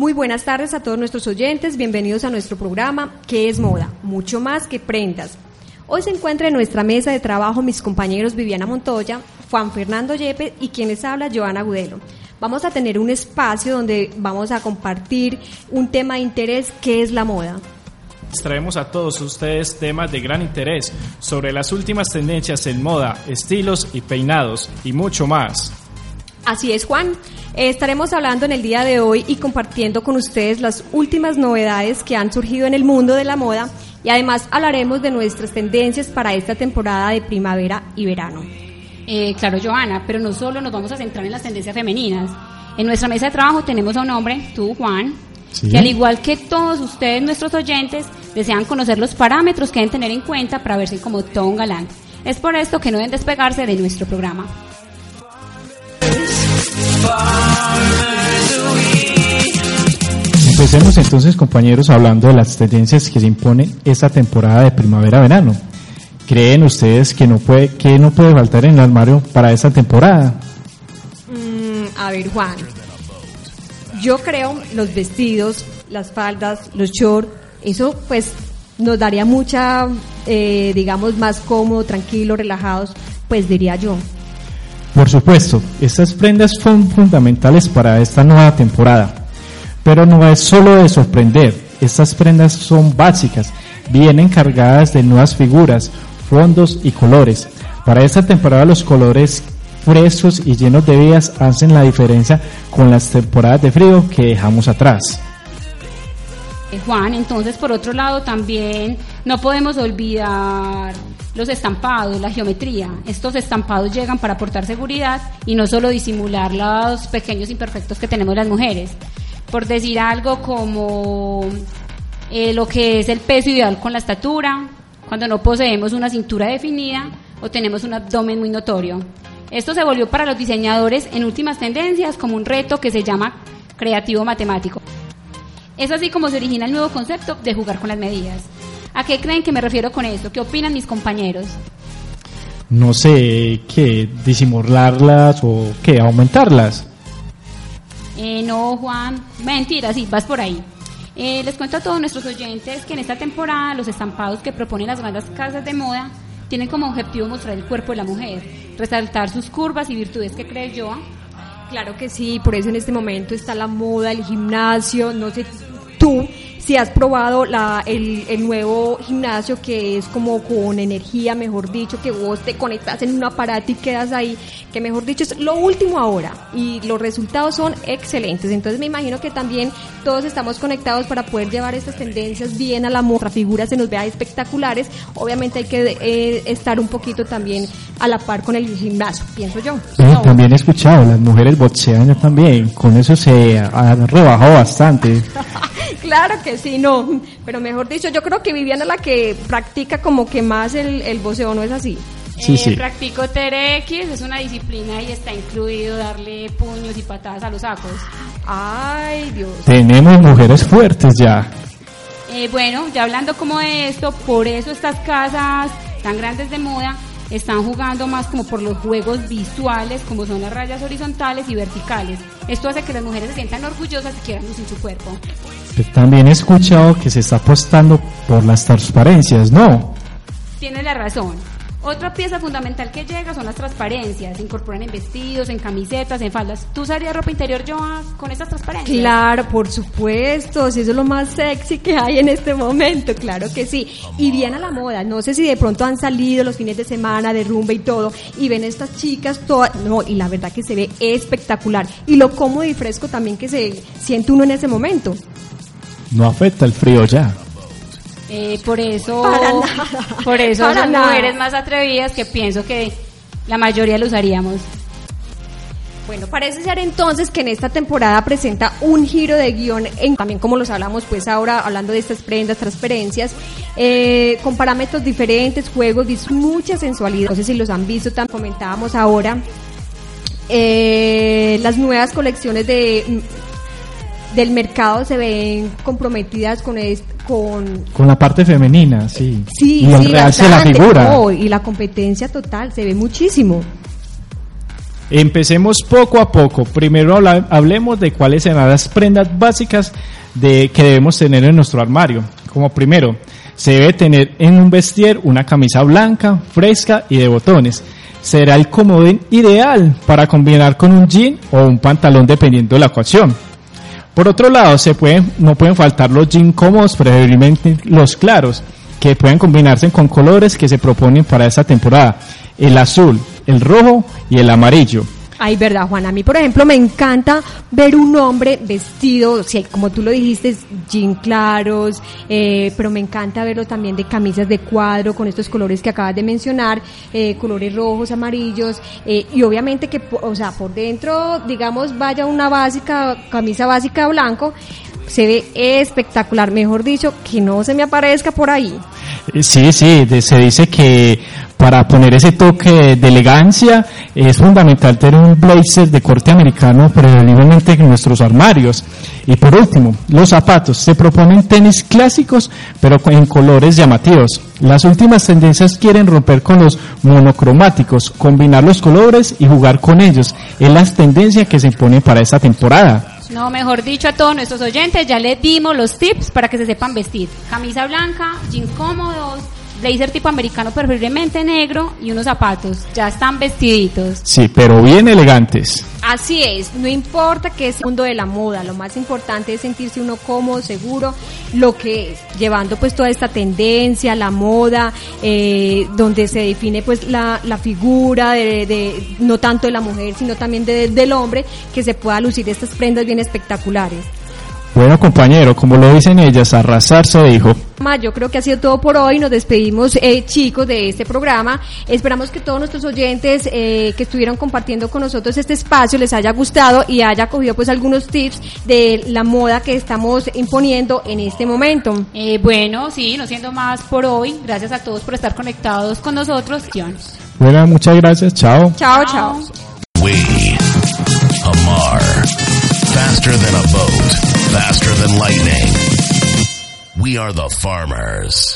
Muy buenas tardes a todos nuestros oyentes, bienvenidos a nuestro programa ¿Qué es moda? Mucho más que prendas. Hoy se encuentra en nuestra mesa de trabajo mis compañeros Viviana Montoya, Juan Fernando Yepes y quienes habla Joana Gudelo. Vamos a tener un espacio donde vamos a compartir un tema de interés que es la moda. Traemos a todos ustedes temas de gran interés sobre las últimas tendencias en moda, estilos y peinados y mucho más. Así es, Juan. Estaremos hablando en el día de hoy y compartiendo con ustedes las últimas novedades que han surgido en el mundo de la moda y además hablaremos de nuestras tendencias para esta temporada de primavera y verano. Eh, claro, Joana, pero no solo nos vamos a centrar en las tendencias femeninas. En nuestra mesa de trabajo tenemos a un hombre, tú, Juan, que al igual que todos ustedes, nuestros oyentes, desean conocer los parámetros que deben tener en cuenta para verse como todo un galán. Es por esto que no deben despegarse de nuestro programa. Empecemos entonces, compañeros, hablando de las tendencias que se imponen esta temporada de primavera-verano. ¿Creen ustedes que no puede que no puede faltar en el armario para esta temporada? Mm, a ver, Juan. Yo creo los vestidos, las faldas, los shorts, eso pues nos daría mucha, eh, digamos, más cómodo, tranquilo, relajados, pues diría yo. Por supuesto, estas prendas son fundamentales para esta nueva temporada, pero no es solo de sorprender, estas prendas son básicas, vienen cargadas de nuevas figuras, fondos y colores. Para esta temporada los colores frescos y llenos de vidas hacen la diferencia con las temporadas de frío que dejamos atrás. Eh, Juan, entonces por otro lado también no podemos olvidar los estampados, la geometría. Estos estampados llegan para aportar seguridad y no solo disimular los pequeños imperfectos que tenemos las mujeres. Por decir algo como eh, lo que es el peso ideal con la estatura, cuando no poseemos una cintura definida o tenemos un abdomen muy notorio. Esto se volvió para los diseñadores en últimas tendencias como un reto que se llama creativo matemático. Es así como se origina el nuevo concepto de jugar con las medidas. ¿A qué creen que me refiero con esto? ¿Qué opinan mis compañeros? No sé, ¿qué? ¿Disimularlas o qué? ¿Aumentarlas? Eh, no, Juan. Mentira, sí, vas por ahí. Eh, les cuento a todos nuestros oyentes que en esta temporada los estampados que proponen las grandes casas de moda tienen como objetivo mostrar el cuerpo de la mujer, resaltar sus curvas y virtudes. ¿Qué crees, Joa? Claro que sí, por eso en este momento está la moda, el gimnasio, no sé tú si has probado la, el, el, nuevo gimnasio que es como con energía, mejor dicho, que vos te conectas en un aparato y quedas ahí, que mejor dicho es lo último ahora y los resultados son excelentes. Entonces me imagino que también todos estamos conectados para poder llevar estas tendencias bien a la moda, figura se nos vea espectaculares. Obviamente hay que eh, estar un poquito también a la par con el gimnasio, pienso yo. No. también he escuchado, las mujeres boxean también, con eso se ha rebajado bastante. claro que sí, no, pero mejor dicho, yo creo que Viviana es la que practica como que más el, el boxeo, ¿no es así? Sí, eh, sí. Practico TRX, es una disciplina y está incluido darle puños y patadas a los sacos. Ay, Dios. Tenemos mujeres fuertes ya. Eh, bueno, ya hablando como de esto, por eso estas casas tan grandes de moda están jugando más como por los juegos visuales, como son las rayas horizontales y verticales. Esto hace que las mujeres se sientan orgullosas y quieran lucir su cuerpo. También he escuchado que se está apostando por las transparencias, ¿no? Tienes la razón. Otra pieza fundamental que llega son las transparencias. Se incorporan en vestidos, en camisetas, en faldas. ¿Tú usarías ropa interior, Joa, con estas transparencias? Claro, por supuesto. Si eso es lo más sexy que hay en este momento. Claro que sí. Y bien a la moda. No sé si de pronto han salido los fines de semana de rumba y todo. Y ven estas chicas todas. No, y la verdad que se ve espectacular. Y lo cómodo y fresco también que se siente uno en ese momento. No afecta el frío ya. Eh, por eso, Para nada. por eso Para son nada. mujeres más atrevidas que pienso que la mayoría lo usaríamos. Bueno, parece ser entonces que en esta temporada presenta un giro de guion, en, también como los hablamos pues ahora, hablando de estas prendas, transparencias, eh, con parámetros diferentes, juegos, mucha sensualidad. No sé si los han visto, también comentábamos ahora. Eh, las nuevas colecciones de del mercado se ven comprometidas con est- con Con la parte femenina, sí. sí, y el sí, realce la figura. No, y la competencia total se ve muchísimo. Empecemos poco a poco. Primero hablemos de cuáles serán las prendas básicas de, que debemos tener en nuestro armario. Como primero, se debe tener en un vestier una camisa blanca, fresca y de botones. Será el comodín ideal para combinar con un jean o un pantalón dependiendo de la ocasión. Por otro lado, se pueden, no pueden faltar los jeans cómodos, preferiblemente los claros, que pueden combinarse con colores que se proponen para esta temporada. El azul, el rojo y el amarillo. Ay, verdad, Juan. A mí, por ejemplo, me encanta ver un hombre vestido, sí, como tú lo dijiste, jean claros, eh, pero me encanta verlo también de camisas de cuadro con estos colores que acabas de mencionar, eh, colores rojos, amarillos, eh, y obviamente que, o sea, por dentro, digamos, vaya una básica, camisa básica blanco, se ve espectacular, mejor dicho, que no se me aparezca por ahí. Sí, sí, se dice que para poner ese toque de elegancia es fundamental tener un blazer de corte americano preferiblemente en nuestros armarios. Y por último, los zapatos. Se proponen tenis clásicos pero en colores llamativos. Las últimas tendencias quieren romper con los monocromáticos, combinar los colores y jugar con ellos. Es la tendencia que se impone para esta temporada. No, mejor dicho a todos nuestros oyentes, ya les dimos los tips para que se sepan vestir. Camisa blanca, jean cómodos, blazer tipo americano preferiblemente negro y unos zapatos. Ya están vestiditos. Sí, pero bien elegantes. Así es, no importa que es el mundo de la moda, lo más importante es sentirse uno cómodo, seguro, lo que es, llevando pues toda esta tendencia, la moda, eh, donde se define pues la, la figura de, de- no tanto de la mujer, sino también de- del hombre, que se pueda lucir estas prendas bien espectaculares. Bueno, compañero, como lo dicen ellas, arrasar se dijo. Ma, Yo creo que ha sido todo por hoy. Nos despedimos, eh, chicos, de este programa. Esperamos que todos nuestros oyentes eh, que estuvieron compartiendo con nosotros este espacio les haya gustado y haya cogido pues algunos tips de la moda que estamos imponiendo en este momento. Eh, bueno, sí, no siendo más por hoy. Gracias a todos por estar conectados con nosotros. Bueno, muchas gracias, chao. Chao, chao. We, Amar, faster than a boat, faster than lightning. We are the farmers.